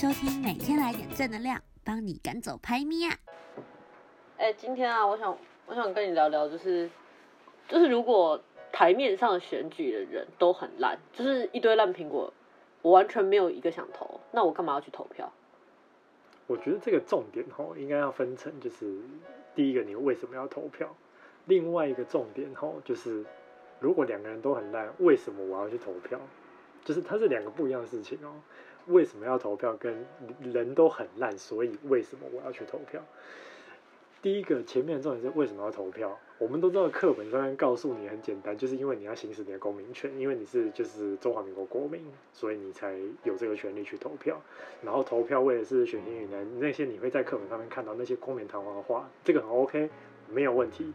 收听，每天来点正能量，帮你赶走拍咪啊！哎，今天啊，我想我想跟你聊聊，就是就是如果台面上选举的人都很烂，就是一堆烂苹果，我完全没有一个想投，那我干嘛要去投票？我觉得这个重点吼，应该要分成，就是第一个，你为什么要投票？另外一个重点吼，就是如果两个人都很烂，为什么我要去投票？就是它是两个不一样的事情哦。为什么要投票？跟人都很烂，所以为什么我要去投票？第一个前面的重点是为什么要投票？我们都知道课本上面告诉你很简单，就是因为你要行使你的公民权，因为你是就是中华民国国民，所以你才有这个权利去投票。然后投票为的是选贤与能，那些你会在课本上面看到那些冠冕堂皇的话，这个很 OK，没有问题。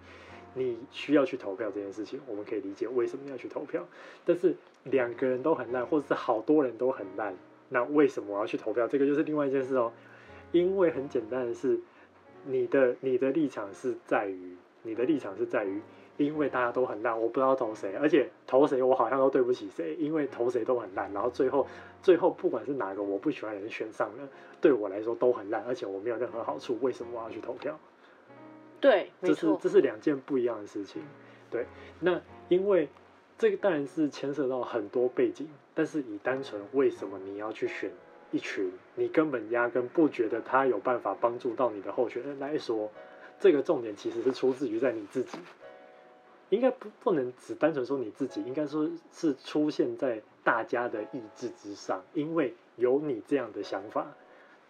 你需要去投票这件事情，我们可以理解为什么要去投票。但是两个人都很烂，或者是好多人都很烂。那为什么我要去投票？这个就是另外一件事哦。因为很简单的是，你的你的立场是在于，你的立场是在于，因为大家都很烂，我不知道投谁，而且投谁我好像都对不起谁，因为投谁都很烂，然后最后最后不管是哪个我不喜欢的人选上了，对我来说都很烂，而且我没有任何好处，为什么我要去投票？对，这是这是两件不一样的事情。对，那因为。这个当然是牵涉到很多背景，但是以单纯为什么你要去选一群你根本压根不觉得他有办法帮助到你的候选人来说，这个重点其实是出自于在你自己，应该不不能只单纯说你自己，应该说是出现在大家的意志之上，因为有你这样的想法，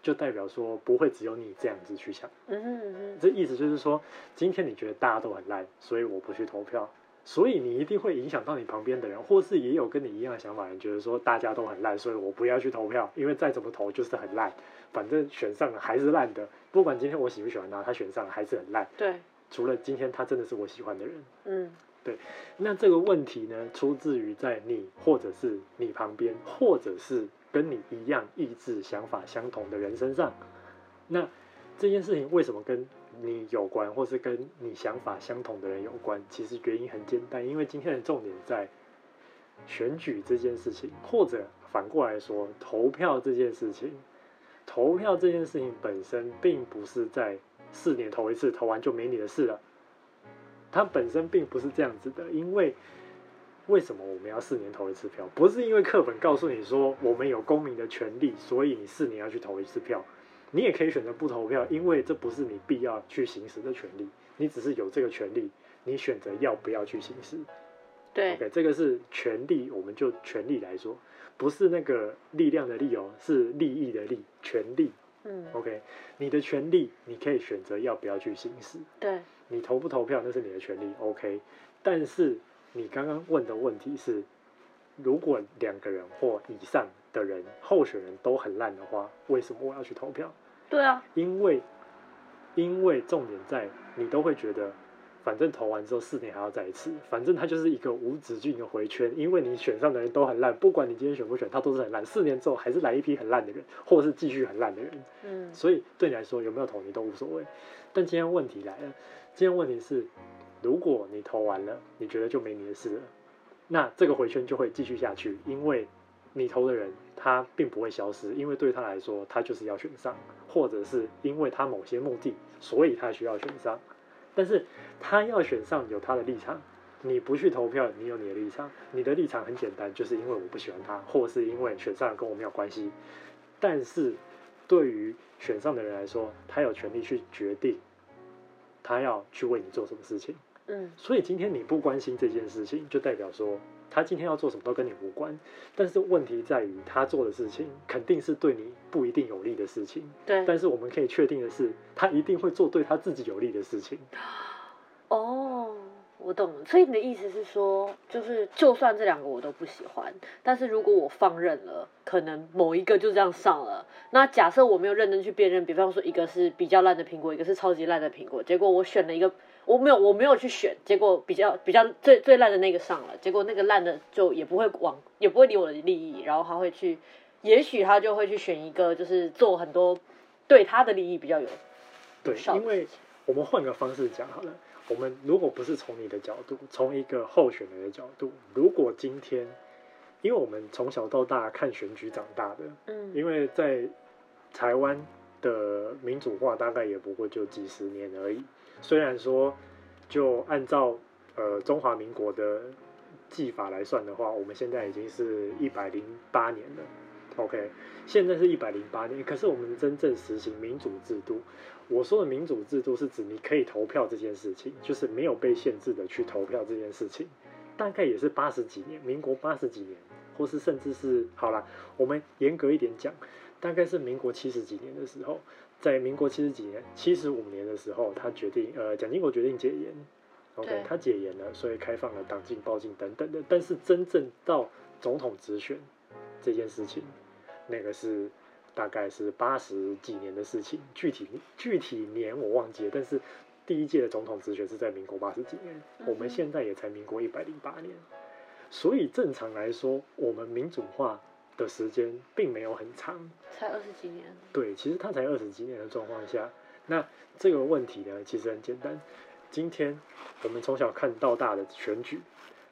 就代表说不会只有你这样子去想。嗯哼嗯哼，这意思就是说，今天你觉得大家都很烂，所以我不去投票。所以你一定会影响到你旁边的人，或是也有跟你一样的想法的人，觉得说大家都很烂，所以我不要去投票，因为再怎么投就是很烂，反正选上了还是烂的，不管今天我喜不喜欢他，他选上了还是很烂。对，除了今天他真的是我喜欢的人。嗯，对。那这个问题呢，出自于在你或者是你旁边，或者是跟你一样意志想法相同的人身上。那这件事情为什么跟你有关，或是跟你想法相同的人有关，其实原因很简单，因为今天的重点在选举这件事情，或者反过来说，投票这件事情。投票这件事情本身并不是在四年投一次，投完就没你的事了。它本身并不是这样子的，因为为什么我们要四年投一次票？不是因为课本告诉你说我们有公民的权利，所以你四年要去投一次票。你也可以选择不投票，因为这不是你必要去行使的权利，你只是有这个权利，你选择要不要去行使。对，OK，这个是权利，我们就权利来说，不是那个力量的力哦，是利益的利，权利。嗯，OK，你的权利，你可以选择要不要去行使。对，你投不投票那是你的权利，OK。但是你刚刚问的问题是，如果两个人或以上的人候选人都很烂的话，为什么我要去投票？对啊，因为因为重点在你都会觉得，反正投完之后四年还要再一次，反正它就是一个无止境的回圈。因为你选上的人都很烂，不管你今天选不选，他都是很烂。四年之后还是来一批很烂的人，或者是继续很烂的人。嗯，所以对你来说有没有投你都无所谓。但今天问题来了，今天问题是，如果你投完了，你觉得就没你的事了，那这个回圈就会继续下去，因为。你投的人，他并不会消失，因为对他来说，他就是要选上，或者是因为他某些目的，所以他需要选上。但是他要选上有他的立场，你不去投票，你有你的立场，你的立场很简单，就是因为我不喜欢他，或是因为选上跟我没有关系。但是对于选上的人来说，他有权利去决定，他要去为你做什么事情。嗯，所以今天你不关心这件事情，就代表说。他今天要做什么都跟你无关，但是问题在于他做的事情肯定是对你不一定有利的事情。对，但是我们可以确定的是，他一定会做对他自己有利的事情。哦，我懂了。所以你的意思是说，就是就算这两个我都不喜欢，但是如果我放任了，可能某一个就这样上了。那假设我没有认真去辨认，比方说一个是比较烂的苹果，一个是超级烂的苹果，结果我选了一个。我没有，我没有去选，结果比较比较最最烂的那个上了，结果那个烂的就也不会往，也不会理我的利益，然后他会去，也许他就会去选一个，就是做很多对他的利益比较有，对，因为我们换个方式讲好了，我们如果不是从你的角度，从一个候选人的角度，如果今天，因为我们从小到大看选举长大的，嗯，因为在台湾的民主化大概也不过就几十年而已。虽然说，就按照呃中华民国的计法来算的话，我们现在已经是一百零八年了。OK，现在是一百零八年，可是我们真正实行民主制度。我说的民主制度是指你可以投票这件事情，就是没有被限制的去投票这件事情，大概也是八十几年，民国八十几年，或是甚至是好了，我们严格一点讲，大概是民国七十几年的时候，在民国七十几年、七十五年的时候，他决定，呃，蒋经国决定解严，OK，他解严了，所以开放了党禁、报禁等等的，但是真正到总统直选这件事情，那个是。大概是八十几年的事情，具体具体年我忘记了，但是第一届的总统直选是在民国八十几年，嗯、我们现在也才民国一百零八年，所以正常来说，我们民主化的时间并没有很长，才二十几年。对，其实它才二十几年的状况下，那这个问题呢，其实很简单。今天我们从小看到大的选举，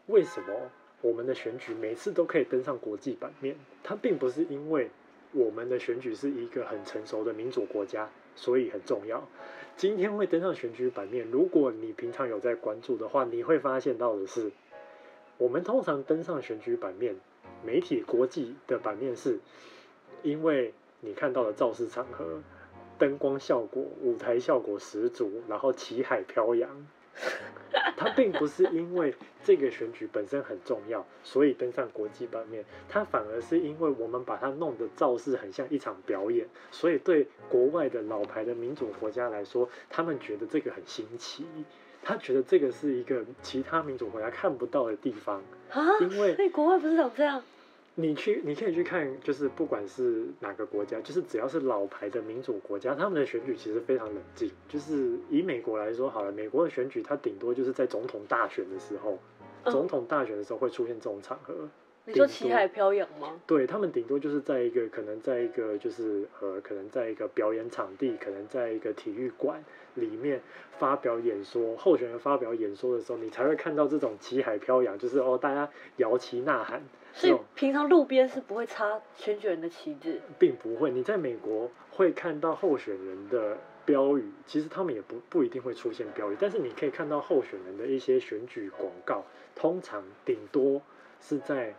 为什么我们的选举每次都可以登上国际版面？它并不是因为。我们的选举是一个很成熟的民主国家，所以很重要。今天会登上选举版面，如果你平常有在关注的话，你会发现到的是，我们通常登上选举版面，媒体国际的版面是，因为你看到的造势场合，灯光效果、舞台效果十足，然后旗海飘扬。它并不是因为这个选举本身很重要，所以登上国际版面。它反而是因为我们把它弄得造势很像一场表演，所以对国外的老牌的民主国家来说，他们觉得这个很新奇。他觉得这个是一个其他民主国家看不到的地方啊，因为所以国外不是长这样。你去，你可以去看，就是不管是哪个国家，就是只要是老牌的民主国家，他们的选举其实非常冷静。就是以美国来说好了，美国的选举它顶多就是在总统大选的时候，嗯、总统大选的时候会出现这种场合。你说旗海飘扬吗？对，他们顶多就是在一个可能在一个就是呃可能在一个表演场地，可能在一个体育馆里面发表演说，候选人发表演说的时候，你才会看到这种旗海飘扬，就是哦大家摇旗呐喊。所以平常路边是不会插选举人的旗帜，并不会。你在美国会看到候选人的标语，其实他们也不不一定会出现标语，但是你可以看到候选人的一些选举广告，通常顶多是在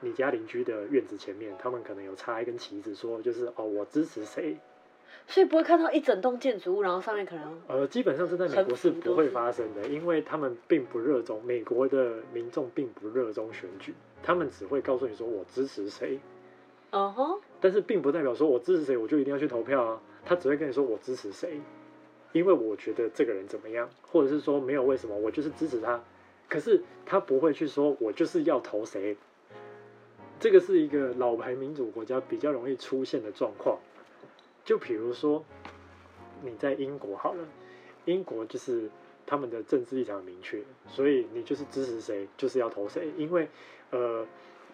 你家邻居的院子前面，他们可能有插一根旗子，说就是哦，我支持谁。所以不会看到一整栋建筑物，然后上面可能呃，基本上是在美国是不会发生的，因为他们并不热衷，美国的民众并不热衷选举，他们只会告诉你说我支持谁，嗯哼，但是并不代表说我支持谁我就一定要去投票啊，他只会跟你说我支持谁，因为我觉得这个人怎么样，或者是说没有为什么，我就是支持他，可是他不会去说我就是要投谁，这个是一个老牌民主国家比较容易出现的状况。就比如说，你在英国好了，英国就是他们的政治立场很明确，所以你就是支持谁，就是要投谁。因为，呃，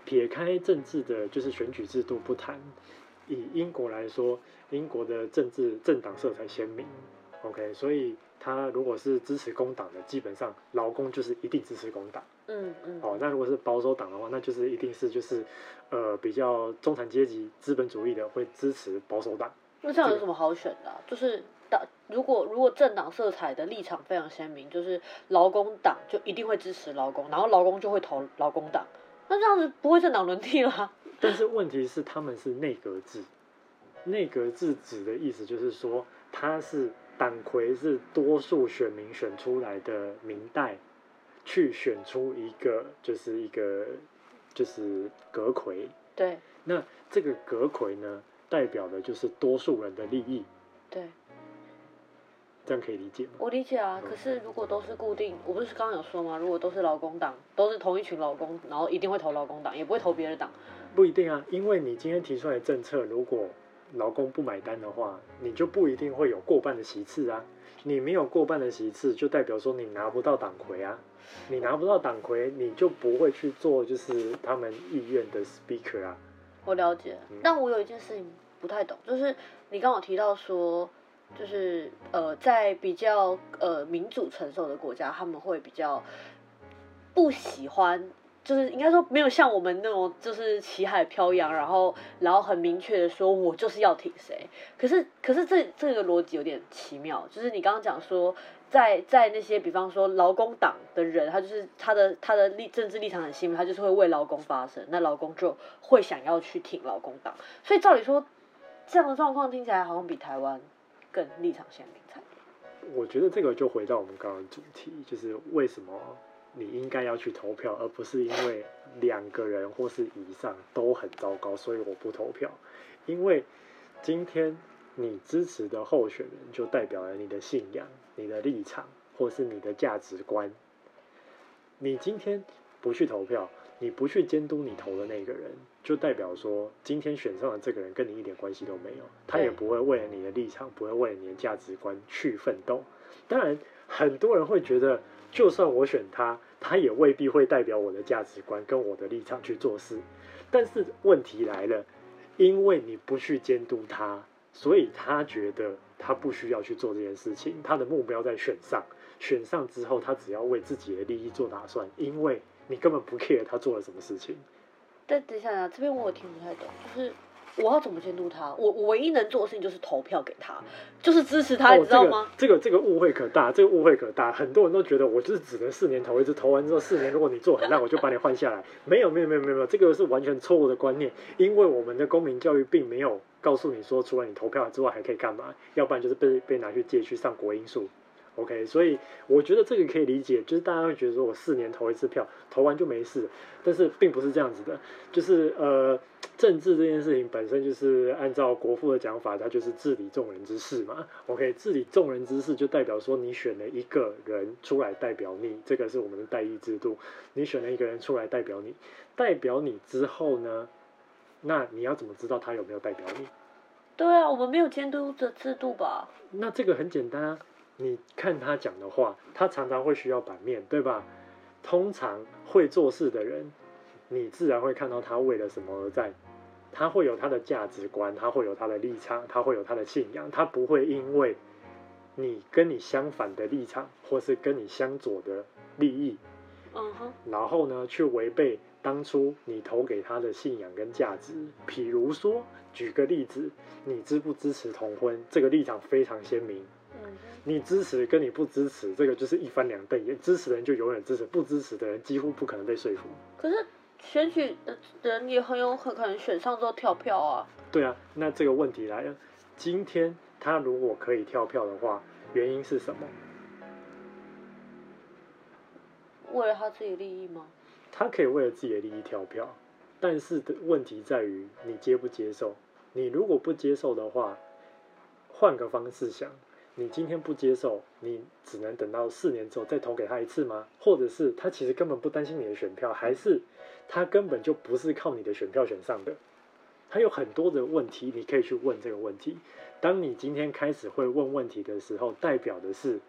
撇开政治的，就是选举制度不谈，以英国来说，英国的政治政党色彩鲜明，OK，所以他如果是支持工党的，基本上劳工就是一定支持工党。嗯嗯。哦，那如果是保守党的话，那就是一定是就是呃比较中产阶级资本主义的会支持保守党。那这样有什么好选的啊？就是党，如果如果政党色彩的立场非常鲜明，就是劳工党就一定会支持劳工，然后劳工就会投劳工党。那这样子不会政党轮替了？但是问题是他们是内阁制，内阁制指的意思就是说，他是党魁是多数选民选出来的民代，去选出一个就是一个就是阁魁。对。那这个阁魁呢？代表的就是多数人的利益，对，这样可以理解吗？我理解啊，可是如果都是固定，我不是刚刚有说吗？如果都是劳工党，都是同一群劳工，然后一定会投劳工党，也不会投别的党。不一定啊，因为你今天提出来的政策，如果劳工不买单的话，你就不一定会有过半的席次啊。你没有过半的席次，就代表说你拿不到党魁啊。你拿不到党魁，你就不会去做就是他们意愿的 speaker 啊。我了解，但我有一件事情不太懂，就是你刚刚有提到说，就是呃，在比较呃民主成熟的国家，他们会比较不喜欢就是应该说没有像我们那种就是旗海飘扬，然后然后很明确的说我就是要挺谁。可是可是这这个逻辑有点奇妙，就是你刚刚讲说在在那些比方说劳工党的人，他就是他的他的立政治立场很鲜明，他就是会为劳工发声，那劳工就会想要去挺劳工党。所以照理说，这样的状况听起来好像比台湾更立场鲜明才。我觉得这个就回到我们刚刚主题，就是为什么。你应该要去投票，而不是因为两个人或是以上都很糟糕，所以我不投票。因为今天你支持的候选人，就代表了你的信仰、你的立场，或是你的价值观。你今天不去投票，你不去监督你投的那个人，就代表说，今天选上的这个人跟你一点关系都没有，他也不会为了你的立场，不会为了你的价值观去奋斗。当然，很多人会觉得。就算我选他，他也未必会代表我的价值观跟我的立场去做事。但是问题来了，因为你不去监督他，所以他觉得他不需要去做这件事情。他的目标在选上，选上之后，他只要为自己的利益做打算，因为你根本不 care 他做了什么事情。但等一下啊，这边我也听不太懂，就是。我要怎么监督他？我我唯一能做的事情就是投票给他，就是支持他，哦、你知道吗？这个这个误会可大，这个误会可大。很多人都觉得我就是只能四年投一次，投完之后四年，如果你做很烂，我就把你换下来。没有没有没有没有没有，这个是完全错误的观念。因为我们的公民教育并没有告诉你说，除了你投票之外还可以干嘛，要不然就是被被拿去借去上国英数。OK，所以我觉得这个可以理解，就是大家会觉得说我四年投一次票，投完就没事，但是并不是这样子的，就是呃。政治这件事情本身就是按照国父的讲法，它就是治理众人之事嘛。OK，治理众人之事就代表说你选了一个人出来代表你，这个是我们的代议制度。你选了一个人出来代表你，代表你之后呢，那你要怎么知道他有没有代表你？对啊，我们没有监督的制度吧？那这个很简单啊，你看他讲的话，他常常会需要版面，对吧？通常会做事的人，你自然会看到他为了什么而战。他会有他的价值观，他会有他的立场，他会有他的信仰，他不会因为你跟你相反的立场，或是跟你相左的利益，嗯哼，然后呢，去违背当初你投给他的信仰跟价值。譬如说，举个例子，你支不支持同婚？这个立场非常鲜明。你支持跟你不支持，这个就是一翻两瞪眼。支持的人就永远支持，不支持的人几乎不可能被说服。可是。选举的人也很有可能选上之后跳票啊。对啊，那这个问题来了，今天他如果可以跳票的话，原因是什么？为了他自己利益吗？他可以为了自己的利益跳票，但是的问题在于你接不接受。你如果不接受的话，换个方式想。你今天不接受，你只能等到四年之后再投给他一次吗？或者是他其实根本不担心你的选票，还是他根本就不是靠你的选票选上的？他有很多的问题，你可以去问这个问题。当你今天开始会问问题的时候，代表的是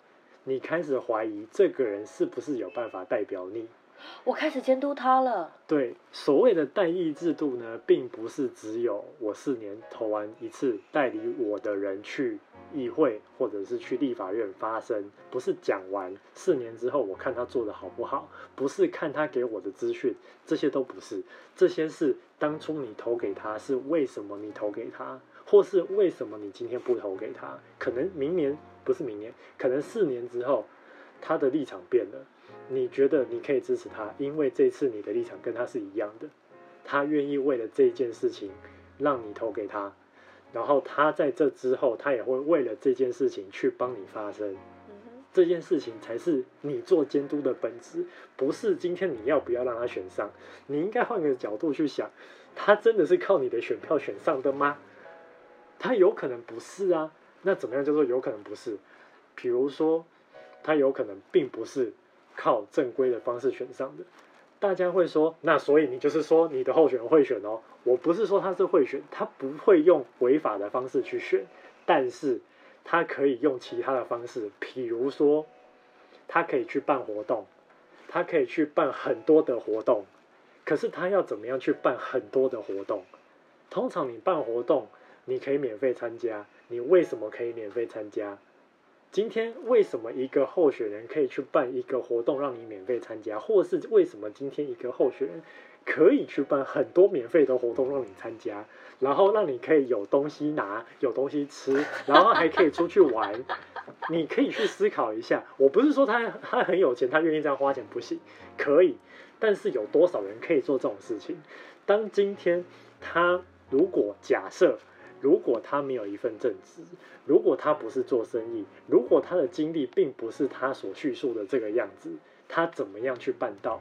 你开始怀疑这个人是不是有办法代表你。我开始监督他了。对，所谓的代议制度呢，并不是只有我四年投完一次，代理我的人去议会或者是去立法院发声，不是讲完四年之后我看他做得好不好，不是看他给我的资讯，这些都不是，这些是当初你投给他是为什么你投给他，或是为什么你今天不投给他？可能明年不是明年，可能四年之后他的立场变了。你觉得你可以支持他，因为这次你的立场跟他是一样的，他愿意为了这件事情让你投给他，然后他在这之后，他也会为了这件事情去帮你发声。这件事情才是你做监督的本质，不是今天你要不要让他选上。你应该换个角度去想，他真的是靠你的选票选上的吗？他有可能不是啊。那怎么样叫做有可能不是？比如说，他有可能并不是。靠正规的方式选上的，大家会说，那所以你就是说你的候选人会选哦？我不是说他是会选，他不会用违法的方式去选，但是他可以用其他的方式，比如说他可以去办活动，他可以去办很多的活动，可是他要怎么样去办很多的活动？通常你办活动，你可以免费参加，你为什么可以免费参加？今天为什么一个候选人可以去办一个活动让你免费参加，或是为什么今天一个候选人可以去办很多免费的活动让你参加，然后让你可以有东西拿，有东西吃，然后还可以出去玩。你可以去思考一下，我不是说他他很有钱，他愿意这样花钱不行，可以，但是有多少人可以做这种事情？当今天他如果假设。如果他没有一份正职，如果他不是做生意，如果他的经历并不是他所叙述的这个样子，他怎么样去办到？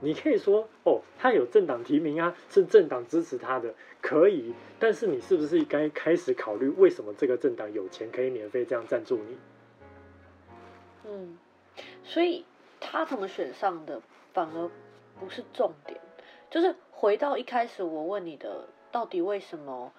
你可以说哦，他有政党提名啊，是政党支持他的，可以。但是你是不是该开始考虑，为什么这个政党有钱可以免费这样赞助你？嗯，所以他怎么选上的反而不是重点，就是回到一开始我问你的，到底为什么？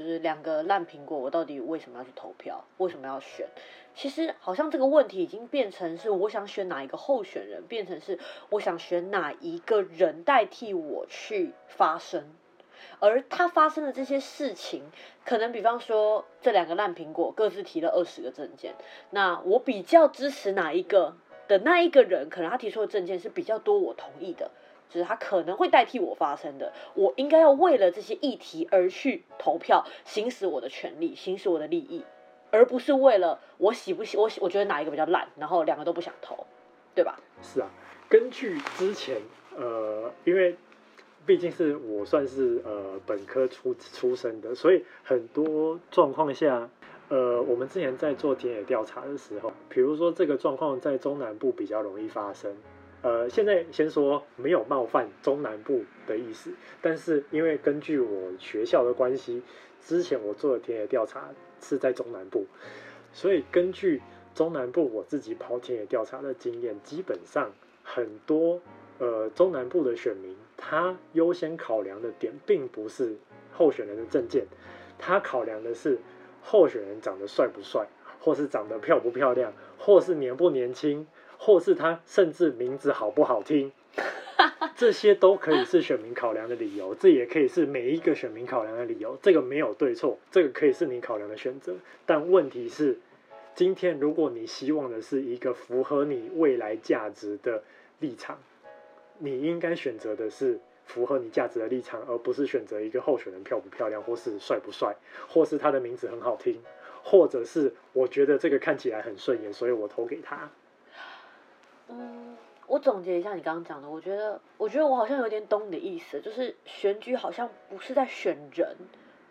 就是两个烂苹果，我到底为什么要去投票？为什么要选？其实好像这个问题已经变成是我想选哪一个候选人，变成是我想选哪一个人代替我去发声。而他发生的这些事情，可能比方说这两个烂苹果各自提了二十个证件，那我比较支持哪一个的那一个人，可能他提出的证件是比较多我同意的。就是他可能会代替我发生的，我应该要为了这些议题而去投票，行使我的权利，行使我的利益，而不是为了我喜不喜我喜我觉得哪一个比较烂，然后两个都不想投，对吧？是啊，根据之前呃，因为毕竟是我算是呃本科出出身的，所以很多状况下，呃，我们之前在做田野调查的时候，比如说这个状况在中南部比较容易发生。呃，现在先说没有冒犯中南部的意思，但是因为根据我学校的关系，之前我做的田野调查是在中南部，所以根据中南部我自己跑田野调查的经验，基本上很多呃中南部的选民，他优先考量的点并不是候选人的政见，他考量的是候选人长得帅不帅，或是长得漂不漂亮，或是年不年轻。或是他甚至名字好不好听，这些都可以是选民考量的理由，这也可以是每一个选民考量的理由。这个没有对错，这个可以是你考量的选择。但问题是，今天如果你希望的是一个符合你未来价值的立场，你应该选择的是符合你价值的立场，而不是选择一个候选人漂不漂亮，或是帅不帅，或是他的名字很好听，或者是我觉得这个看起来很顺眼，所以我投给他。嗯，我总结一下你刚刚讲的，我觉得，我觉得我好像有点懂你的意思，就是选举好像不是在选人，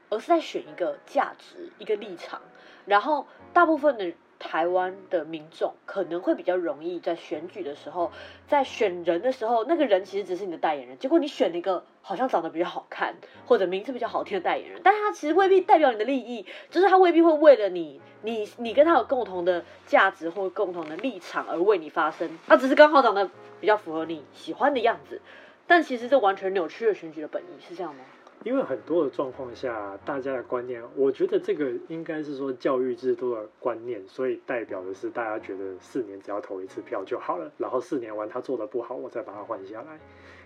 而是在选一个价值、一个立场，然后大部分的。台湾的民众可能会比较容易在选举的时候，在选人的时候，那个人其实只是你的代言人。结果你选了一个好像长得比较好看或者名字比较好听的代言人，但他其实未必代表你的利益，就是他未必会为了你，你你跟他有共同的价值或共同的立场而为你发声，他只是刚好长得比较符合你喜欢的样子。但其实这完全扭曲了选举的本意，是这样吗？因为很多的状况下，大家的观念，我觉得这个应该是说教育制度的观念，所以代表的是大家觉得四年只要投一次票就好了，然后四年完他做得不好，我再把他换下来。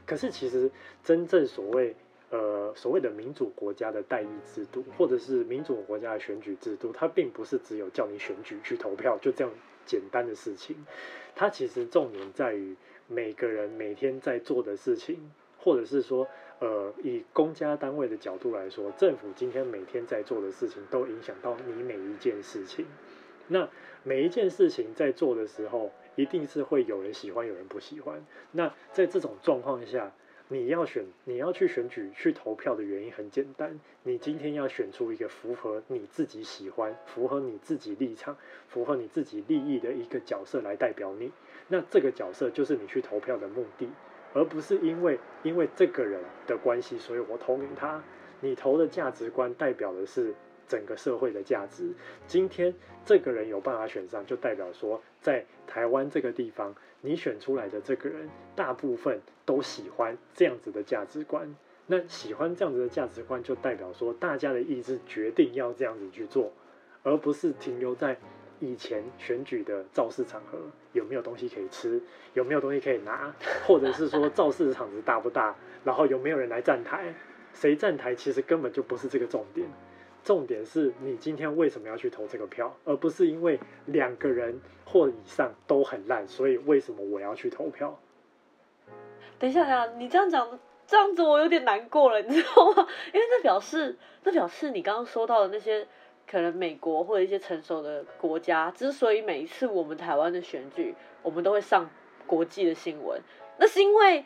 可是其实真正所谓呃所谓的民主国家的代议制度，或者是民主国家的选举制度，它并不是只有叫你选举去投票就这样简单的事情，它其实重点在于每个人每天在做的事情，或者是说。呃，以公家单位的角度来说，政府今天每天在做的事情，都影响到你每一件事情。那每一件事情在做的时候，一定是会有人喜欢，有人不喜欢。那在这种状况下，你要选，你要去选举、去投票的原因很简单，你今天要选出一个符合你自己喜欢、符合你自己立场、符合你自己利益的一个角色来代表你。那这个角色就是你去投票的目的。而不是因为因为这个人的关系，所以我投给他。你投的价值观代表的是整个社会的价值。今天这个人有办法选上，就代表说，在台湾这个地方，你选出来的这个人，大部分都喜欢这样子的价值观。那喜欢这样子的价值观，就代表说，大家的意志决定要这样子去做，而不是停留在。以前选举的造势场合有没有东西可以吃？有没有东西可以拿？或者是说造势场子大不大？然后有没有人来站台？谁站台其实根本就不是这个重点。重点是你今天为什么要去投这个票，而不是因为两个人或以上都很烂，所以为什么我要去投票？等一下，等一下，你这样讲，这样子我有点难过了，你知道吗？因为这表示，这表示你刚刚说到的那些可能美国或者一些成熟的国家，之所以每一次我们台湾的选举，我们都会上国际的新闻，那是因为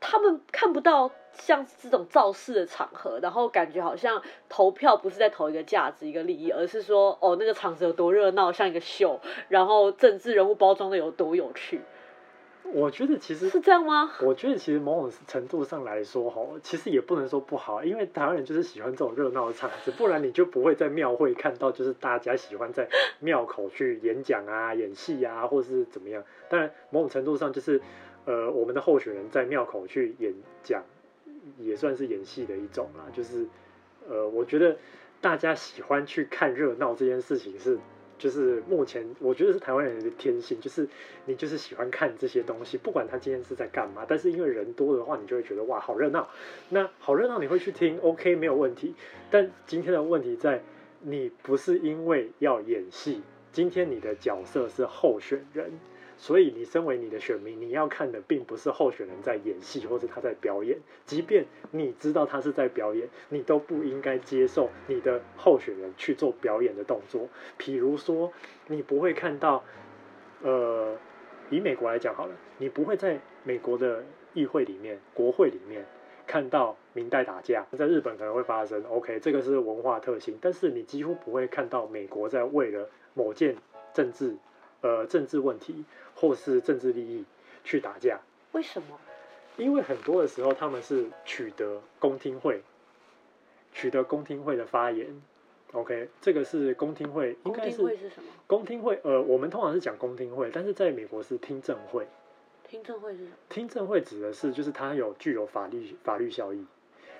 他们看不到。像这种造势的场合，然后感觉好像投票不是在投一个价值、一个利益，而是说哦，那个场子有多热闹，像一个秀，然后政治人物包装的有多有趣。我觉得其实是这样吗？我觉得其实某种程度上来说，哈，其实也不能说不好，因为台湾人就是喜欢这种热闹的场子，不然你就不会在庙会看到，就是大家喜欢在庙口去演讲啊、演戏啊，或是怎么样。当然，某种程度上就是呃，我们的候选人在庙口去演讲。也算是演戏的一种啦，就是，呃，我觉得大家喜欢去看热闹这件事情是，就是目前我觉得是台湾人的天性，就是你就是喜欢看这些东西，不管他今天是在干嘛，但是因为人多的话，你就会觉得哇，好热闹，那好热闹你会去听，OK 没有问题，但今天的问题在你不是因为要演戏，今天你的角色是候选人。所以，你身为你的选民，你要看的并不是候选人在演戏或者他在表演。即便你知道他是在表演，你都不应该接受你的候选人去做表演的动作。譬如说，你不会看到，呃，以美国来讲好了，你不会在美国的议会里面、国会里面看到明代打架。在日本可能会发生，OK，这个是文化特性，但是你几乎不会看到美国在为了某件政治。呃，政治问题或是政治利益去打架，为什么？因为很多的时候他们是取得公听会，取得公听会的发言。OK，这个是公听会，应该是公听会是什么？公听会，呃，我们通常是讲公听会，但是在美国是听证会。听证会是什么？听证会指的是就是它有具有法律法律效益。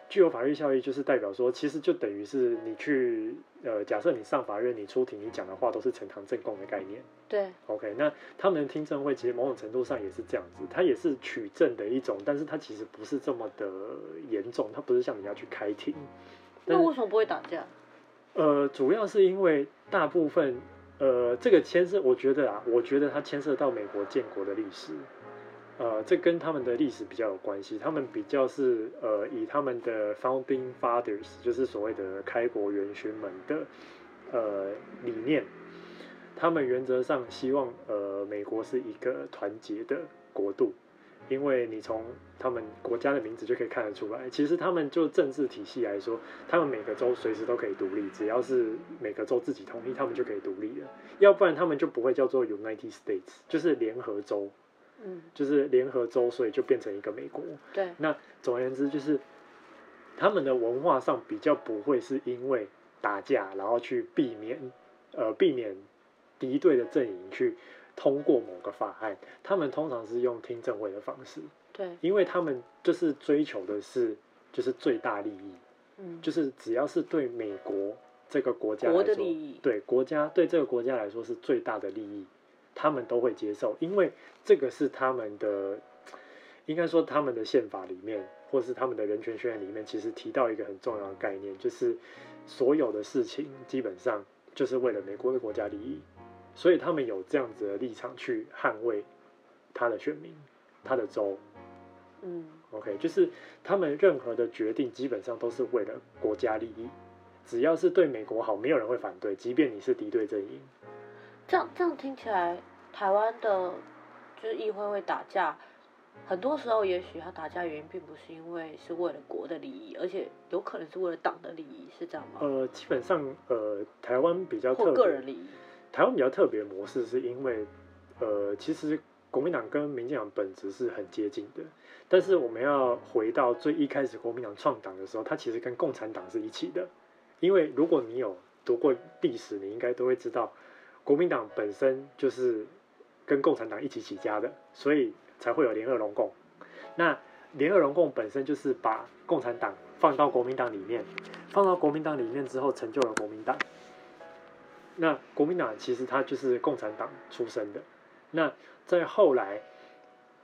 具有法律效益，就是代表说，其实就等于是你去，呃，假设你上法院，你出庭，你讲的话都是呈堂证供的概念。对。OK，那他们的听证会其实某种程度上也是这样子，它也是取证的一种，但是它其实不是这么的严重，它不是像你要去开庭。那为什么不会打架？呃，主要是因为大部分，呃，这个牵涉，我觉得啊，我觉得它牵涉到美国建国的历史。呃，这跟他们的历史比较有关系。他们比较是呃，以他们的 founding fathers，就是所谓的开国元勋们的呃理念，他们原则上希望呃美国是一个团结的国度，因为你从他们国家的名字就可以看得出来，其实他们就政治体系来说，他们每个州随时都可以独立，只要是每个州自己同意，他们就可以独立了。要不然他们就不会叫做 United States，就是联合州。嗯，就是联合州，所以就变成一个美国。对，那总而言之，就是他们的文化上比较不会是因为打架，然后去避免呃避免敌对的阵营去通过某个法案。他们通常是用听证会的方式。对，因为他们就是追求的是就是最大利益。嗯，就是只要是对美国这个国家来说，对国家对这个国家来说是最大的利益。他们都会接受，因为这个是他们的，应该说他们的宪法里面，或是他们的人权宣言里面，其实提到一个很重要的概念，就是所有的事情基本上就是为了美国的国家利益，所以他们有这样子的立场去捍卫他的选民、他的州。嗯，OK，就是他们任何的决定基本上都是为了国家利益，只要是对美国好，没有人会反对，即便你是敌对阵营。这样这样听起来，台湾的，就是议会会打架，很多时候也许他打架原因并不是因为是为了国的利益，而且有可能是为了党的利益，是这样吗？呃，基本上，呃，台湾比较特个人利益。台湾比较特别的模式是因为，呃，其实国民党跟民进党本质是很接近的，但是我们要回到最一开始国民党创党的时候，他其实跟共产党是一起的，因为如果你有读过历史，你应该都会知道。国民党本身就是跟共产党一起起家的，所以才会有联俄容共。那联俄容共本身就是把共产党放到国民党里面，放到国民党里面之后，成就了国民党。那国民党其实它就是共产党出身的。那在后来，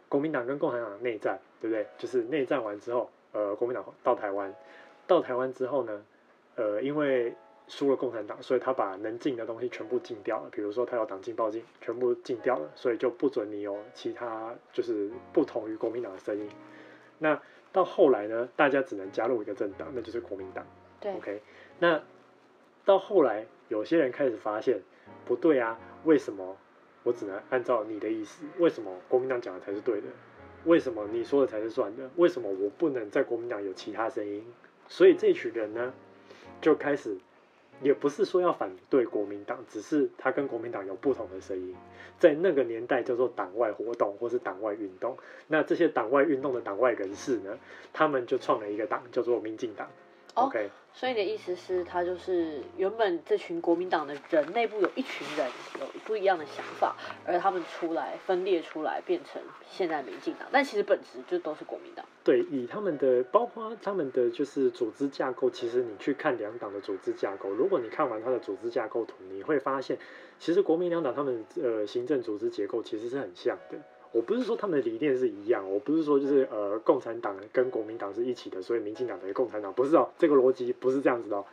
国民党跟共产党内战，对不对？就是内战完之后，呃，国民党到台湾，到台湾之后呢，呃，因为输了共产党，所以他把能禁的东西全部禁掉了，比如说他有党禁、报禁，全部禁掉了，所以就不准你有其他就是不同于国民党的声音。那到后来呢，大家只能加入一个政党，那就是国民党。对，OK。那到后来，有些人开始发现不对啊，为什么我只能按照你的意思？为什么国民党讲的才是对的？为什么你说的才是算的？为什么我不能在国民党有其他声音？所以这群人呢，就开始，也不是说要反对国民党，只是他跟国民党有不同的声音，在那个年代叫做党外活动或是党外运动。那这些党外运动的党外人士呢，他们就创了一个党，叫做民进党。OK。Oh. 所以你的意思是，他就是原本这群国民党的人内部有一群人有不一样的想法，而他们出来分裂出来，变成现在民进党。但其实本质就都是国民党。对，以他们的包括他们的就是组织架构，其实你去看两党的组织架构，如果你看完他的组织架构图，你会发现，其实国民两党他们呃行政组织结构其实是很像的。我不是说他们的理念是一样，我不是说就是呃共产党跟国民党是一起的，所以民进党等于共产党，不是哦，这个逻辑不是这样子的，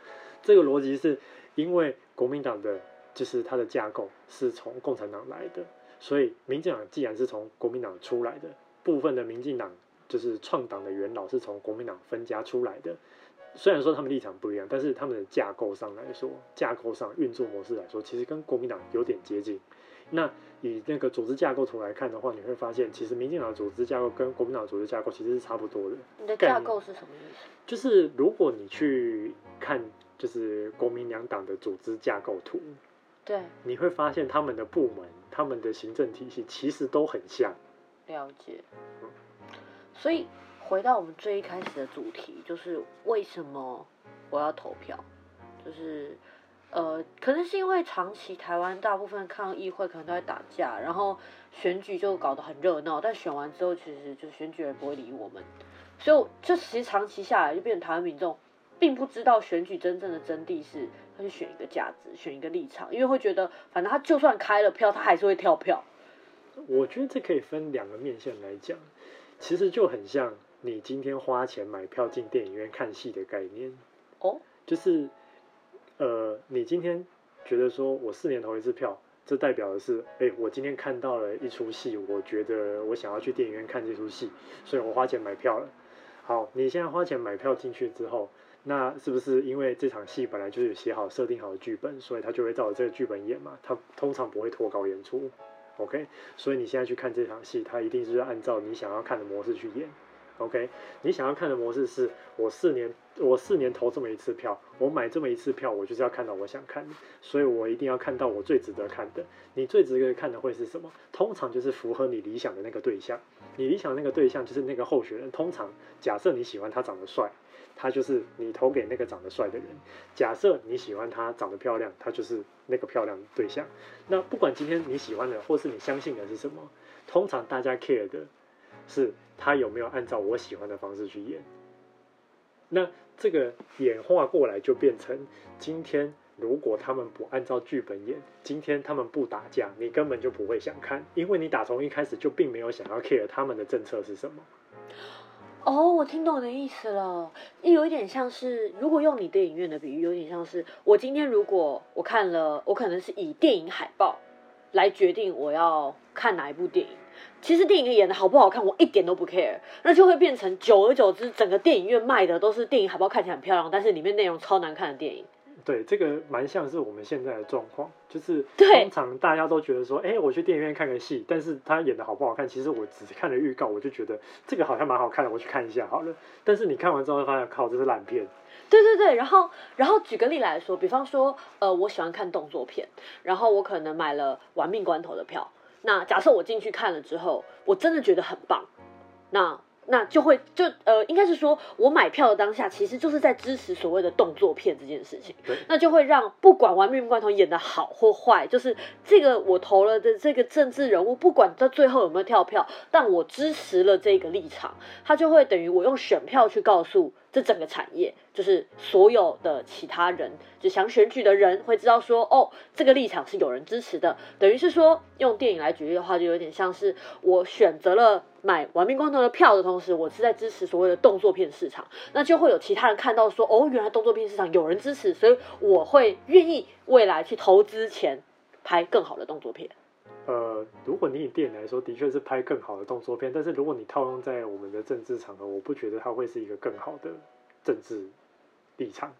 这个逻辑是因为国民党的就是它的架构是从共产党来的，所以民进党既然是从国民党出来的，部分的民进党就是创党的元老是从国民党分家出来的，虽然说他们立场不一样，但是他们的架构上来说，架构上运作模式来说，其实跟国民党有点接近。那以那个组织架构图来看的话，你会发现，其实民进党组织架构跟国民党组织架构其实是差不多的。你的架构是什么意思？就是如果你去看，就是国民两党的组织架构图，对，你会发现他们的部门、他们的行政体系其实都很像。了解。嗯所以回到我们最一开始的主题，就是为什么我要投票？就是。呃，可能是因为长期台湾大部分抗议会可能都在打架，然后选举就搞得很热闹，但选完之后其实就选举人不会理我们，所以这其实长期下来就变成台湾民众并不知道选举真正的真谛是他去选一个价值，选一个立场，因为会觉得反正他就算开了票，他还是会跳票。我觉得这可以分两个面向来讲，其实就很像你今天花钱买票进电影院看戏的概念哦，就是。呃，你今天觉得说我四年投一次票，这代表的是，哎，我今天看到了一出戏，我觉得我想要去电影院看这出戏，所以我花钱买票了。好，你现在花钱买票进去之后，那是不是因为这场戏本来就是写好、设定好的剧本，所以他就会照着这个剧本演嘛？他通常不会脱稿演出，OK？所以你现在去看这场戏，他一定是按照你想要看的模式去演。OK，你想要看的模式是我四年，我四年投这么一次票，我买这么一次票，我就是要看到我想看的，所以我一定要看到我最值得看的。你最值得看的会是什么？通常就是符合你理想的那个对象。你理想那个对象就是那个候选人。通常假设你喜欢他长得帅，他就是你投给那个长得帅的人。假设你喜欢他长得漂亮，他就是那个漂亮对象。那不管今天你喜欢的或是你相信的是什么，通常大家 care 的是。他有没有按照我喜欢的方式去演？那这个演化过来就变成，今天如果他们不按照剧本演，今天他们不打架，你根本就不会想看，因为你打从一开始就并没有想要 care 他们的政策是什么。哦，我听懂你的意思了，有一点像是，如果用你电影院的比喻，有点像是我今天如果我看了，我可能是以电影海报来决定我要看哪一部电影。其实电影演的好不好看，我一点都不 care，那就会变成久而久之，整个电影院卖的都是电影海报看起来很漂亮，但是里面内容超难看的电影。对，这个蛮像是我们现在的状况，就是通常大家都觉得说，哎，我去电影院看个戏，但是他演的好不好看，其实我只看了预告，我就觉得这个好像蛮好看的，我去看一下好了。但是你看完之后，发现靠，这是烂片。对对对，然后然后举个例来说，比方说，呃，我喜欢看动作片，然后我可能买了《玩命关头》的票。那假设我进去看了之后，我真的觉得很棒，那那就会就呃，应该是说我买票的当下，其实就是在支持所谓的动作片这件事情。那就会让不管玩命关头演的好或坏，就是这个我投了的这个政治人物，不管到最后有没有跳票，但我支持了这个立场，他就会等于我用选票去告诉这整个产业，就是所有的其他人，就想选举的人会知道说，哦，这个立场是有人支持的。等于是说，用电影来举例的话，就有点像是我选择了买《玩命关头》的票的同时，我是在支持所谓的动作片市场。那就会有其他人看到说，哦，原来动作片市场有人支持，所以我会愿意未来去投资钱拍更好的动作片。呃，如果你以电影来说，的确是拍更好的动作片，但是如果你套用在我们的政治场合，我不觉得它会是一个更好的政治立场。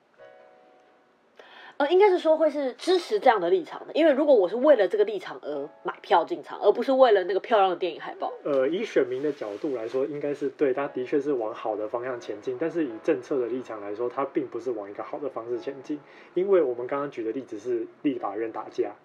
呃，应该是说会是支持这样的立场的，因为如果我是为了这个立场而买票进场，而不是为了那个漂亮的电影海报。呃，以选民的角度来说，应该是对，他的确是往好的方向前进，但是以政策的立场来说，它并不是往一个好的方式前进，因为我们刚刚举的例子是立法院打架。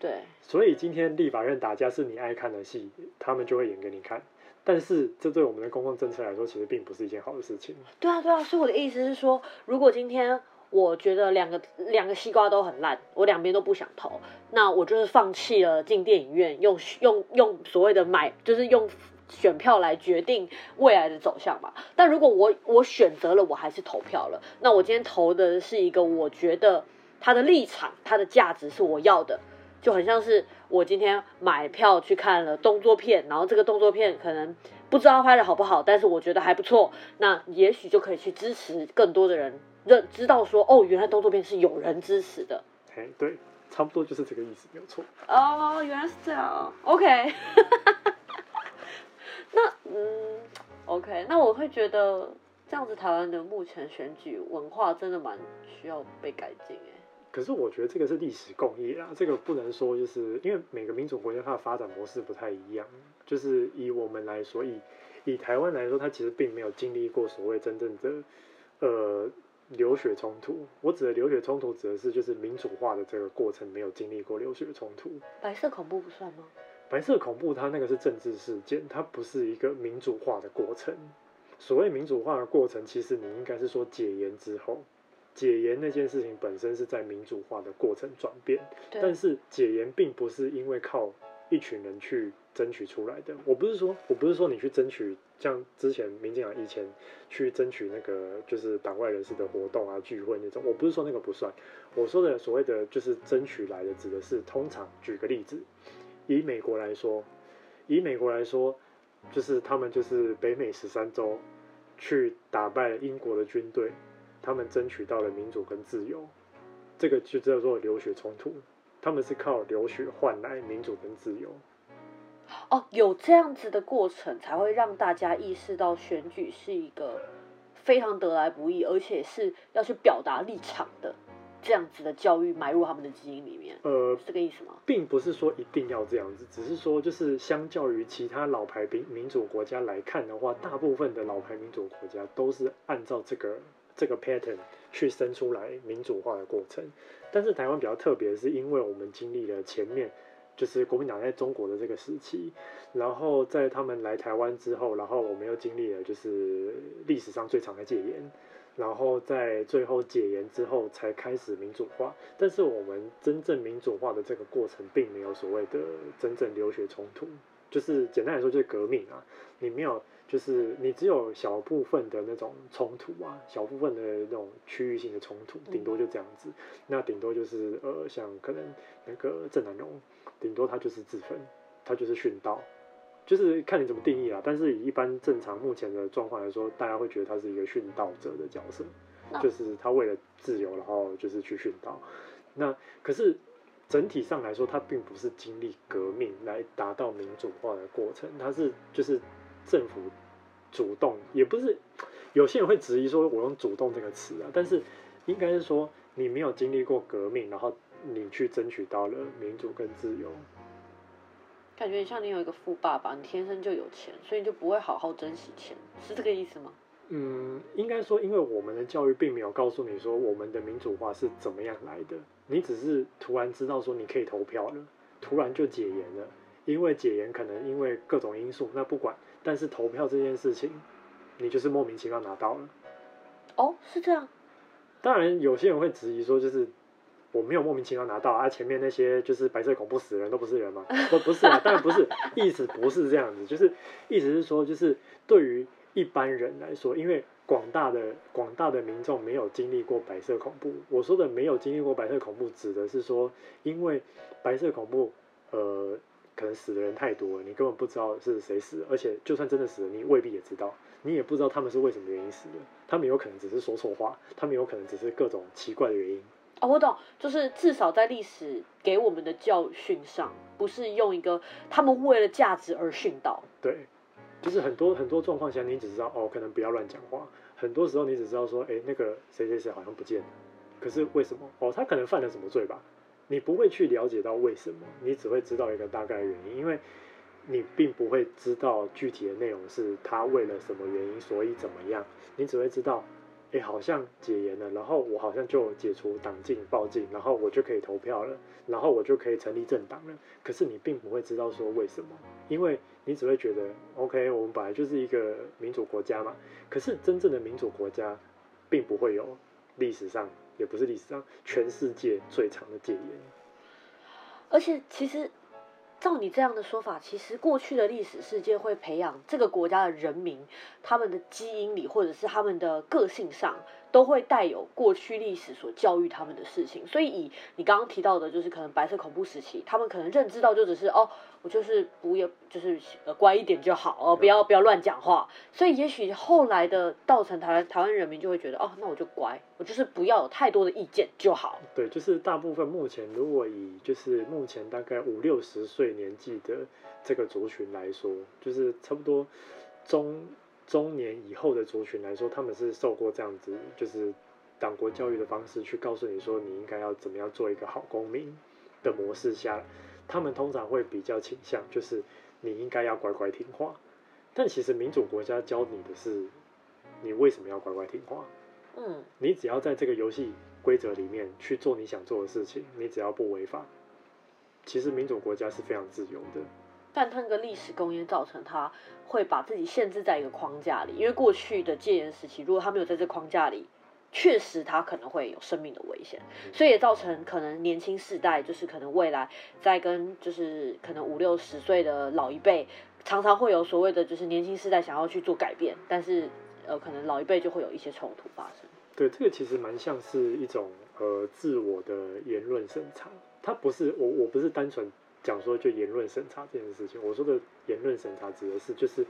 对，所以今天立法院打架是你爱看的戏，他们就会演给你看。但是这对我们的公共政策来说，其实并不是一件好的事情。对啊，对啊，所以我的意思是说，如果今天我觉得两个两个西瓜都很烂，我两边都不想投，那我就是放弃了进电影院，用用用所谓的买，就是用选票来决定未来的走向嘛。但如果我我选择了，我还是投票了，那我今天投的是一个我觉得他的立场、他的价值是我要的。就很像是我今天买票去看了动作片，然后这个动作片可能不知道拍的好不好，但是我觉得还不错，那也许就可以去支持更多的人认知道说，哦，原来动作片是有人支持的。哎，对，差不多就是这个意思，没有错。哦，原来是这样。OK，那嗯，OK，那我会觉得这样子台湾的目前选举文化真的蛮需要被改进哎。可是我觉得这个是历史共业啊，这个不能说就是因为每个民主国家它的发展模式不太一样。就是以我们来说，以以台湾来说，它其实并没有经历过所谓真正的呃流血冲突。我指的流血冲突，指的是就是民主化的这个过程没有经历过流血冲突。白色恐怖不算吗？白色恐怖它那个是政治事件，它不是一个民主化的过程。所谓民主化的过程，其实你应该是说解严之后。解严那件事情本身是在民主化的过程转变，但是解严并不是因为靠一群人去争取出来的。我不是说，我不是说你去争取，像之前民进党以前去争取那个就是党外人士的活动啊、聚会那种，我不是说那个不算。我说的所谓的就是争取来的，指的是通常举个例子，以美国来说，以美国来说，就是他们就是北美十三州去打败了英国的军队。他们争取到了民主跟自由，这个就叫做流血冲突。他们是靠流血换来民主跟自由。哦，有这样子的过程，才会让大家意识到选举是一个非常得来不易，而且是要去表达立场的这样子的教育埋入他们的基因里面。呃，是这个意思吗？并不是说一定要这样子，只是说就是相较于其他老牌民民主国家来看的话，大部分的老牌民主国家都是按照这个。这个 pattern 去生出来民主化的过程，但是台湾比较特别，是因为我们经历了前面就是国民党在中国的这个时期，然后在他们来台湾之后，然后我们又经历了就是历史上最长的戒严，然后在最后解严之后才开始民主化，但是我们真正民主化的这个过程并没有所谓的真正流血冲突，就是简单来说就是革命啊，你没有。就是你只有小部分的那种冲突啊，小部分的那种区域性的冲突，顶多就这样子。那顶多就是呃，像可能那个郑南榕，顶多他就是自焚，他就是殉道，就是看你怎么定义啦。但是以一般正常目前的状况来说，大家会觉得他是一个殉道者的角色，就是他为了自由，然后就是去殉道。那可是整体上来说，他并不是经历革命来达到民主化的过程，他是就是政府。主动也不是，有些人会质疑说，我用“主动”这个词啊，但是应该是说，你没有经历过革命，然后你去争取到了民主跟自由。感觉像你有一个富爸爸，你天生就有钱，所以你就不会好好珍惜钱，是这个意思吗？嗯，应该说，因为我们的教育并没有告诉你说，我们的民主化是怎么样来的，你只是突然知道说你可以投票了，突然就解严了，因为解严可能因为各种因素，那不管。但是投票这件事情，你就是莫名其妙拿到了。哦，是这样。当然，有些人会质疑说，就是我没有莫名其妙拿到啊，前面那些就是白色恐怖死的人都不是人吗？不，不是啊，当然不是，意思不是这样子，就是意思是说，就是对于一般人来说，因为广大的广大的民众没有经历过白色恐怖。我说的没有经历过白色恐怖，指的是说，因为白色恐怖，呃，可能死的人太多了，你根本不知道是谁死，而且就算真的死了，你未必也知道，你也不知道他们是为什么原因死的。他们有可能只是说错话，他们有可能只是各种奇怪的原因。哦，我懂，就是至少在历史给我们的教训上，不是用一个他们为了价值而训导。对。就是很多很多状况下，你只知道哦，可能不要乱讲话。很多时候，你只知道说，哎，那个谁谁谁好像不见了。可是为什么？哦，他可能犯了什么罪吧？你不会去了解到为什么，你只会知道一个大概的原因，因为你并不会知道具体的内容是他为了什么原因，所以怎么样。你只会知道。哎，好像解严了，然后我好像就解除党禁、报禁，然后我就可以投票了，然后我就可以成立政党了。可是你并不会知道说为什么，因为你只会觉得，OK，我们本来就是一个民主国家嘛。可是真正的民主国家，并不会有历史上，也不是历史上全世界最长的戒严。而且其实。照你这样的说法，其实过去的历史事件会培养这个国家的人民，他们的基因里或者是他们的个性上，都会带有过去历史所教育他们的事情。所以以你刚刚提到的，就是可能白色恐怖时期，他们可能认知到就只是哦，我就是不要，就是呃乖一点就好哦，不要不要乱讲话。所以也许后来的造成台湾台湾人民就会觉得哦，那我就乖，我就是不要有太多的意见就好。对，就是大部分目前如果以就是目前大概五六十岁。年纪的这个族群来说，就是差不多中中年以后的族群来说，他们是受过这样子，就是党国教育的方式去告诉你说，你应该要怎么样做一个好公民的模式下，他们通常会比较倾向，就是你应该要乖乖听话。但其实民主国家教你的是，你为什么要乖乖听话？嗯，你只要在这个游戏规则里面去做你想做的事情，你只要不违法。其实民主国家是非常自由的，但它那个历史工业造成他会把自己限制在一个框架里，因为过去的戒严时期，如果他没有在这框架里，确实他可能会有生命的危险，所以也造成可能年轻世代就是可能未来在跟就是可能五六十岁的老一辈，常常会有所谓的就是年轻世代想要去做改变，但是呃可能老一辈就会有一些冲突发生。对，这个其实蛮像是一种呃自我的言论审查。他不是我，我不是单纯讲说就言论审查这件事情。我说的言论审查指的是，就是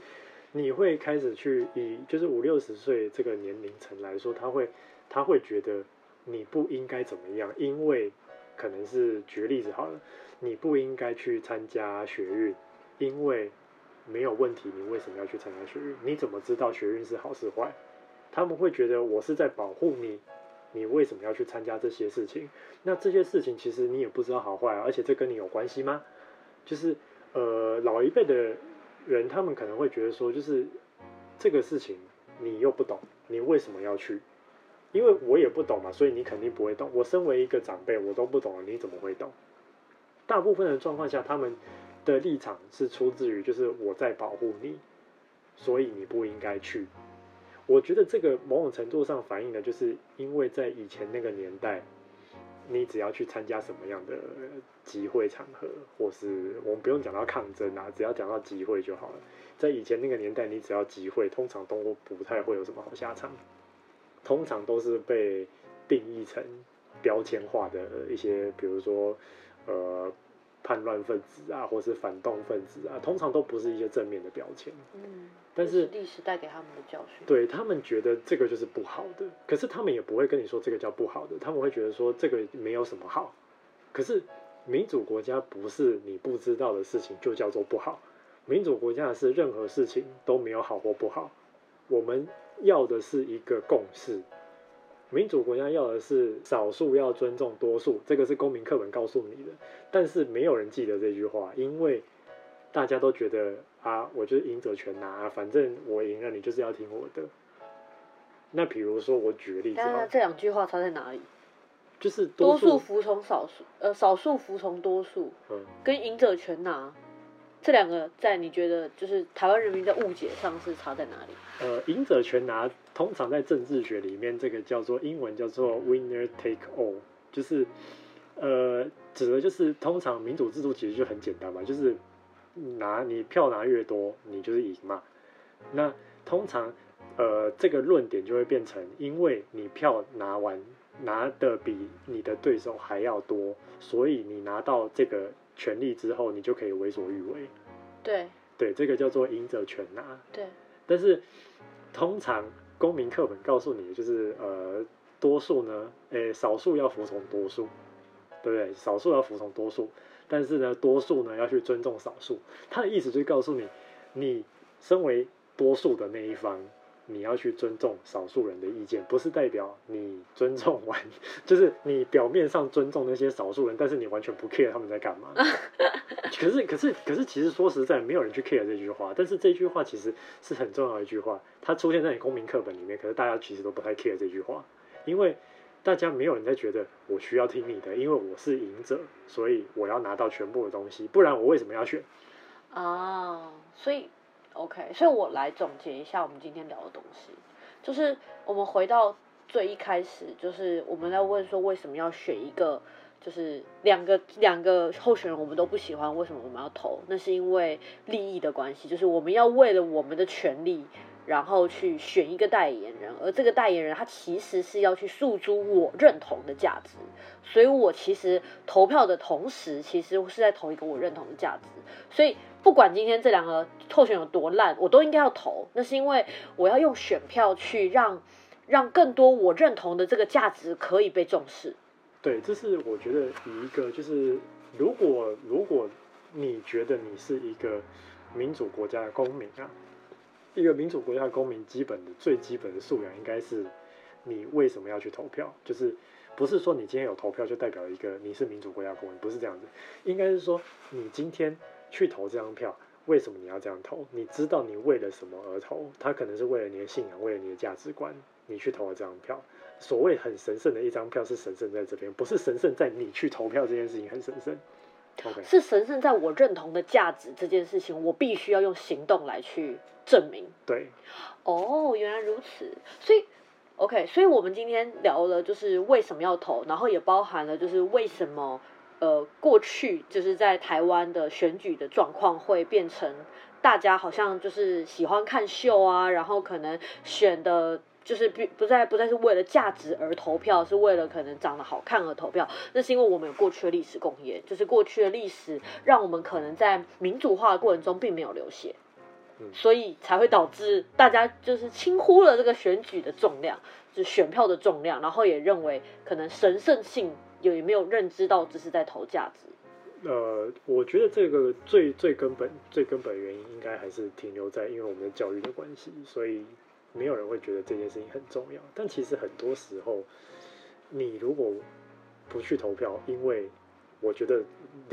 你会开始去以就是五六十岁这个年龄层来说，他会他会觉得你不应该怎么样，因为可能是举例子好了，你不应该去参加学运，因为没有问题，你为什么要去参加学运？你怎么知道学运是好是坏？他们会觉得我是在保护你。你为什么要去参加这些事情？那这些事情其实你也不知道好坏，而且这跟你有关系吗？就是呃，老一辈的人，他们可能会觉得说，就是这个事情你又不懂，你为什么要去？因为我也不懂嘛，所以你肯定不会懂。我身为一个长辈，我都不懂，你怎么会懂？大部分的状况下，他们的立场是出自于就是我在保护你，所以你不应该去。我觉得这个某种程度上反映的，就是因为在以前那个年代，你只要去参加什么样的集会场合，或是我们不用讲到抗争啊，只要讲到集会就好了。在以前那个年代，你只要集会，通常都不太会有什么好下场，通常都是被定义成标签化的一些，比如说呃。叛乱分子啊，或是反动分子啊，通常都不是一些正面的标签。嗯，但是历史带给他们的教训，对他们觉得这个就是不好的。可是他们也不会跟你说这个叫不好的，他们会觉得说这个没有什么好。可是民主国家不是你不知道的事情就叫做不好，民主国家是任何事情都没有好或不好。我们要的是一个共识。民主国家要的是少数要尊重多数，这个是公民课本告诉你的，但是没有人记得这句话，因为大家都觉得啊，我就是赢者全拿啊，反正我赢了，你就是要听我的。那比如说，我举个例子，那这两句话差在哪里？就是多数服从少数，呃，少数服从多数，嗯，跟赢者全拿。这两个在你觉得就是台湾人民在误解上是差在哪里？呃，赢者全拿，通常在政治学里面，这个叫做英文叫做 winner take all，就是呃，指的就是通常民主制度其实就很简单嘛，就是拿你票拿越多，你就是赢嘛。那通常呃这个论点就会变成，因为你票拿完拿的比你的对手还要多，所以你拿到这个权利之后，你就可以为所欲为。对对，这个叫做赢者全拿。对，但是通常公民课本告诉你的就是呃多数呢，诶少数要服从多数。对不对？少数要服从多数，但是呢，多数呢要去尊重少数。他的意思就是告诉你，你身为多数的那一方，你要去尊重少数人的意见，不是代表你尊重完，就是你表面上尊重那些少数人，但是你完全不 care 他们在干嘛。可是，可是，可是，其实说实在，没有人去 care 这句话。但是这句话其实是很重要的一句话，它出现在你公民课本里面，可是大家其实都不太 care 这句话，因为。大家没有人在觉得我需要听你的，因为我是赢者，所以我要拿到全部的东西，不然我为什么要选？哦，所以 OK，所以我来总结一下我们今天聊的东西，就是我们回到最一开始，就是我们在问说为什么要选一个，就是两个两个候选人我们都不喜欢，为什么我们要投？那是因为利益的关系，就是我们要为了我们的权利。然后去选一个代言人，而这个代言人他其实是要去诉诸我认同的价值，所以我其实投票的同时，其实是在投一个我认同的价值。所以不管今天这两个候选有多烂，我都应该要投。那是因为我要用选票去让让更多我认同的这个价值可以被重视。对，这是我觉得一个就是如果如果你觉得你是一个民主国家的公民啊。一个民主国家的公民，基本的最基本的素养应该是，你为什么要去投票？就是不是说你今天有投票就代表一个你是民主国家公民，不是这样子。应该是说你今天去投这张票，为什么你要这样投？你知道你为了什么而投？他可能是为了你的信仰，为了你的价值观，你去投了这张票。所谓很神圣的一张票，是神圣在这边，不是神圣在你去投票这件事情很神圣。Okay. 是神圣在我认同的价值这件事情，我必须要用行动来去证明。对，哦，原来如此。所以，OK，所以我们今天聊了就是为什么要投，然后也包含了就是为什么呃过去就是在台湾的选举的状况会变成大家好像就是喜欢看秀啊，然后可能选的。就是不不再不再是为了价值而投票，是为了可能长得好看而投票。那是因为我们有过去的历史贡献，就是过去的历史让我们可能在民主化的过程中并没有流血，所以才会导致大家就是轻忽了这个选举的重量，就是选票的重量，然后也认为可能神圣性有也没有认知到这是在投价值。呃，我觉得这个最最根本最根本原因应该还是停留在因为我们的教育的关系，所以。没有人会觉得这件事情很重要，但其实很多时候，你如果不去投票，因为我觉得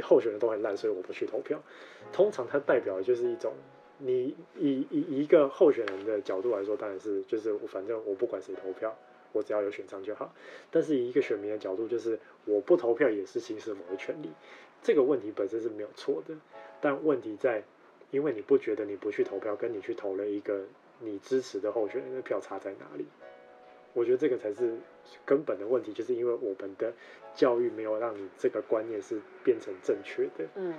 候选人都很烂，所以我不去投票。通常它代表的就是一种，你以以一个候选人的角度来说，当然是就是反正我不管谁投票，我只要有选上就好。但是以一个选民的角度，就是我不投票也是行使某个权利。这个问题本身是没有错的，但问题在，因为你不觉得你不去投票，跟你去投了一个。你支持的候选人的票差在哪里？我觉得这个才是根本的问题，就是因为我们的教育没有让你这个观念是变成正确的。嗯。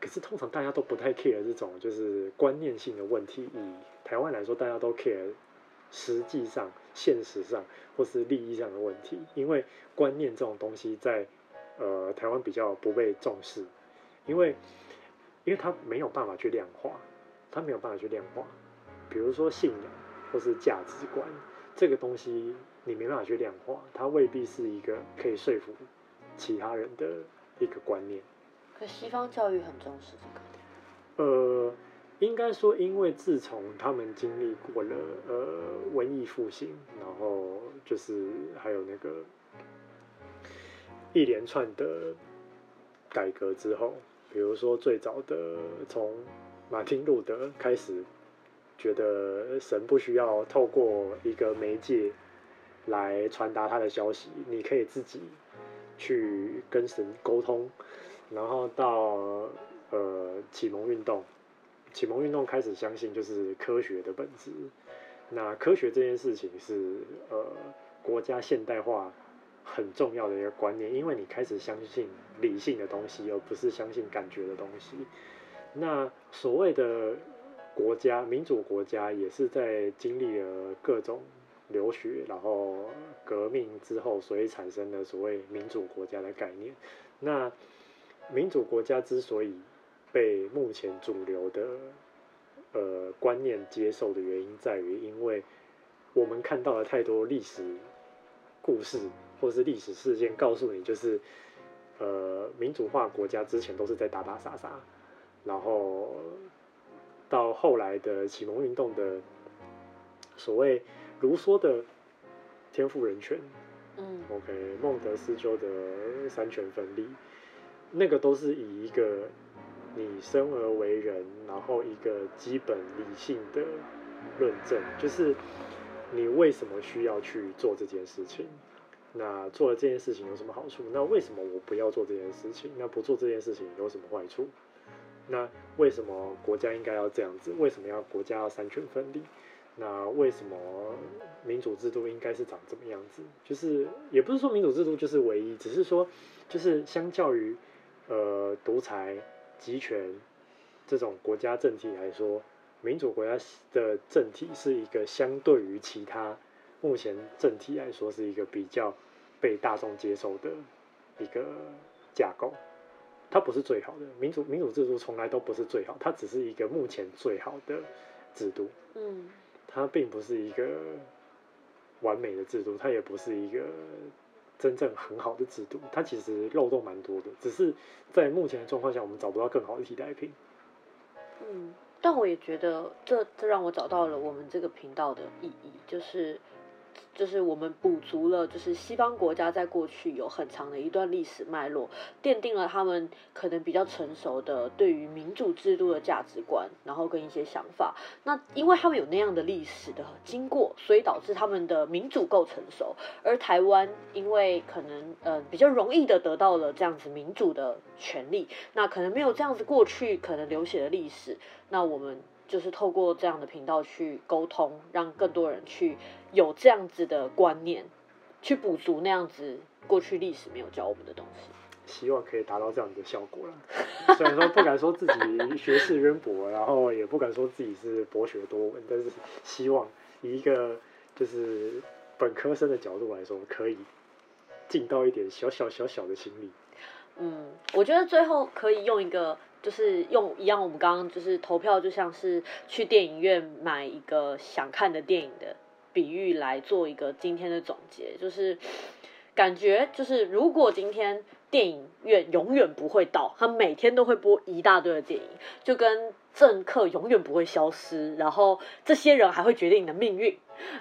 可是通常大家都不太 care 这种就是观念性的问题。以台湾来说，大家都 care 实际上、现实上或是利益上的问题，因为观念这种东西在呃台湾比较不被重视，因为因为它没有办法去量化，它没有办法去量化。比如说信仰或是价值观，这个东西你没办法去量化，它未必是一个可以说服其他人的一个观念。可西方教育很重视这个。呃，应该说，因为自从他们经历过了呃文艺复兴，然后就是还有那个一连串的改革之后，比如说最早的从马丁路德开始。觉得神不需要透过一个媒介来传达他的消息，你可以自己去跟神沟通。然后到呃启蒙运动，启蒙运动开始相信就是科学的本质。那科学这件事情是呃国家现代化很重要的一个观念，因为你开始相信理性的东西，而不是相信感觉的东西。那所谓的。国家民主国家也是在经历了各种流血，然后革命之后，所以产生了所谓民主国家的概念。那民主国家之所以被目前主流的呃观念接受的原因，在于因为我们看到了太多历史故事或是历史事件，告诉你就是呃民主化国家之前都是在打打杀杀，然后到后来的启蒙运动的所谓卢梭的天赋人权，嗯，OK，孟德斯鸠的三权分立。那个都是以一个你生而为人，然后一个基本理性的论证，就是你为什么需要去做这件事情？那做了这件事情有什么好处？那为什么我不要做这件事情？那不做这件事情有什么坏处？那为什么国家应该要这样子？为什么要国家要三权分立？那为什么民主制度应该是长怎么样子？就是也不是说民主制度就是唯一，只是说就是相较于。呃，独裁、集权这种国家政体来说，民主国家的政体是一个相对于其他目前政体来说是一个比较被大众接受的一个架构。它不是最好的民主民主制度，从来都不是最好，它只是一个目前最好的制度。嗯，它并不是一个完美的制度，它也不是一个。真正很好的制度，它其实漏洞蛮多的，只是在目前的状况下，我们找不到更好的替代品。嗯，但我也觉得这这让我找到了我们这个频道的意义，就是。就是我们补足了，就是西方国家在过去有很长的一段历史脉络，奠定了他们可能比较成熟的对于民主制度的价值观，然后跟一些想法。那因为他们有那样的历史的经过，所以导致他们的民主够成熟。而台湾因为可能呃比较容易的得到了这样子民主的权利，那可能没有这样子过去可能流血的历史，那我们。就是透过这样的频道去沟通，让更多人去有这样子的观念，去补足那样子过去历史没有教我们的东西。希望可以达到这样的效果了。虽然说不敢说自己学识渊博，然后也不敢说自己是博学多闻，但是希望以一个就是本科生的角度来说，可以尽到一点小小小小的心力。嗯，我觉得最后可以用一个。就是用一样，我们刚刚就是投票，就像是去电影院买一个想看的电影的比喻来做一个今天的总结，就是感觉就是如果今天电影院永远不会到，他每天都会播一大堆的电影，就跟政客永远不会消失，然后这些人还会决定你的命运。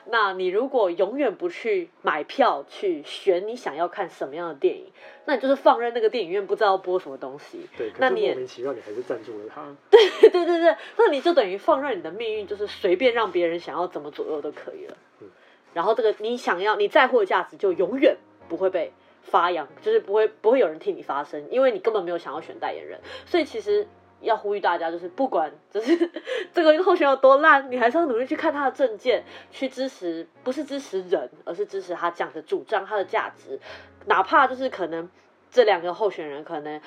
那你如果永远不去买票去选你想要看什么样的电影，那你就是放任那个电影院不知道播什么东西。对，那你莫名其妙你还是赞助了他。对对对对，那你就等于放任你的命运，就是随便让别人想要怎么左右都可以了。嗯，然后这个你想要你在乎的价值就永远不会被发扬，就是不会不会有人替你发声，因为你根本没有想要选代言人，所以其实。要呼吁大家，就是不管就是 这个候选有多烂，你还是要努力去看他的证件，去支持，不是支持人，而是支持他讲的主张，他的价值。哪怕就是可能这两个候选人可能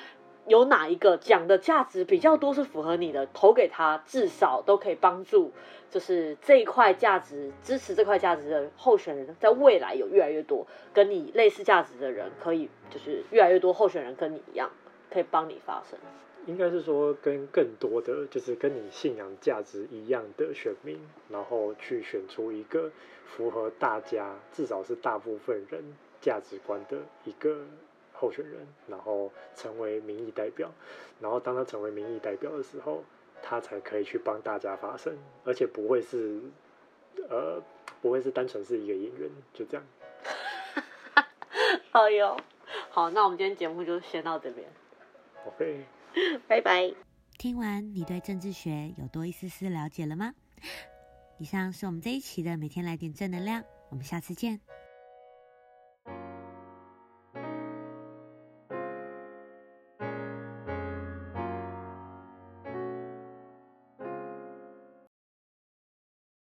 有哪一个讲的价值比较多是符合你的，投给他，至少都可以帮助，就是这一块价值支持这块价值的候选人，在未来有越来越多跟你类似价值的人，可以就是越来越多候选人跟你一样，可以帮你发声。应该是说，跟更多的就是跟你信仰价值一样的选民，然后去选出一个符合大家，至少是大部分人价值观的一个候选人，然后成为民意代表。然后当他成为民意代表的时候，他才可以去帮大家发声，而且不会是，呃，不会是单纯是一个演员，就这样。好哟，好，那我们今天节目就先到这边。OK。拜拜。听完，你对政治学有多一丝丝了解了吗？以上是我们这一期的每天来点正能量，我们下次见。